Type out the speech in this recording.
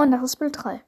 Und das ist Bild 3.